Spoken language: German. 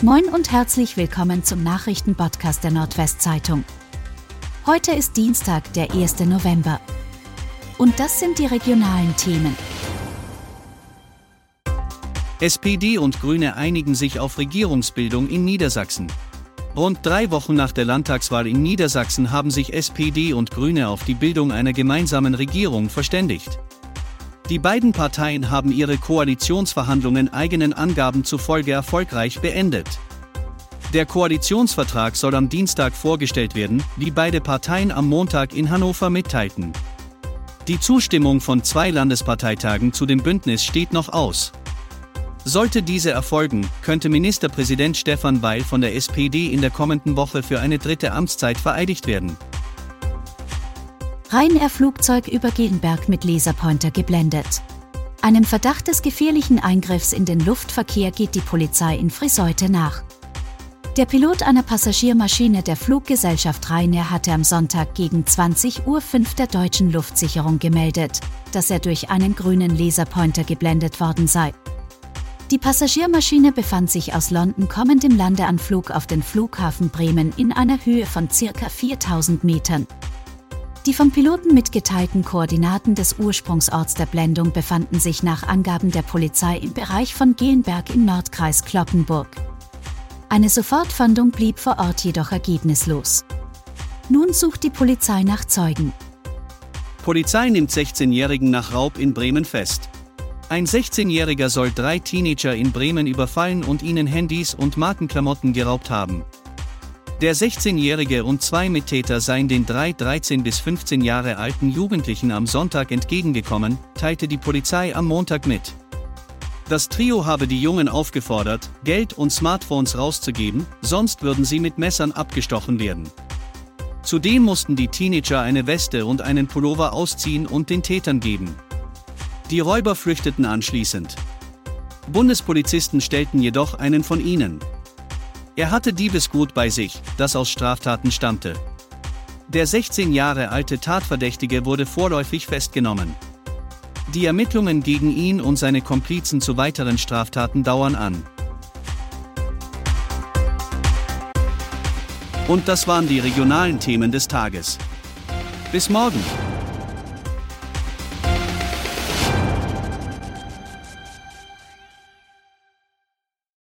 Moin und herzlich willkommen zum Nachrichtenpodcast der Nordwestzeitung. Heute ist Dienstag, der 1. November. Und das sind die regionalen Themen. SPD und Grüne einigen sich auf Regierungsbildung in Niedersachsen. Rund drei Wochen nach der Landtagswahl in Niedersachsen haben sich SPD und Grüne auf die Bildung einer gemeinsamen Regierung verständigt. Die beiden Parteien haben ihre Koalitionsverhandlungen eigenen Angaben zufolge erfolgreich beendet. Der Koalitionsvertrag soll am Dienstag vorgestellt werden, wie beide Parteien am Montag in Hannover mitteilten. Die Zustimmung von zwei Landesparteitagen zu dem Bündnis steht noch aus. Sollte diese erfolgen, könnte Ministerpräsident Stefan Weil von der SPD in der kommenden Woche für eine dritte Amtszeit vereidigt werden. Ryanair-Flugzeug über Gegenberg mit Laserpointer geblendet. Einem Verdacht des gefährlichen Eingriffs in den Luftverkehr geht die Polizei in Friseute nach. Der Pilot einer Passagiermaschine der Fluggesellschaft Ryanair hatte am Sonntag gegen 20.05 Uhr der deutschen Luftsicherung gemeldet, dass er durch einen grünen Laserpointer geblendet worden sei. Die Passagiermaschine befand sich aus London kommend im Landeanflug auf den Flughafen Bremen in einer Höhe von ca. 4000 Metern. Die vom Piloten mitgeteilten Koordinaten des Ursprungsorts der Blendung befanden sich nach Angaben der Polizei im Bereich von Gelenberg im Nordkreis Kloppenburg. Eine Sofortfahndung blieb vor Ort jedoch ergebnislos. Nun sucht die Polizei nach Zeugen. Polizei nimmt 16-Jährigen nach Raub in Bremen fest. Ein 16-Jähriger soll drei Teenager in Bremen überfallen und ihnen Handys und Markenklamotten geraubt haben. Der 16-Jährige und zwei Mittäter seien den drei 13 bis 15 Jahre alten Jugendlichen am Sonntag entgegengekommen, teilte die Polizei am Montag mit. Das Trio habe die Jungen aufgefordert, Geld und Smartphones rauszugeben, sonst würden sie mit Messern abgestochen werden. Zudem mussten die Teenager eine Weste und einen Pullover ausziehen und den Tätern geben. Die Räuber flüchteten anschließend. Bundespolizisten stellten jedoch einen von ihnen. Er hatte Diebesgut bei sich, das aus Straftaten stammte. Der 16 Jahre alte Tatverdächtige wurde vorläufig festgenommen. Die Ermittlungen gegen ihn und seine Komplizen zu weiteren Straftaten dauern an. Und das waren die regionalen Themen des Tages. Bis morgen!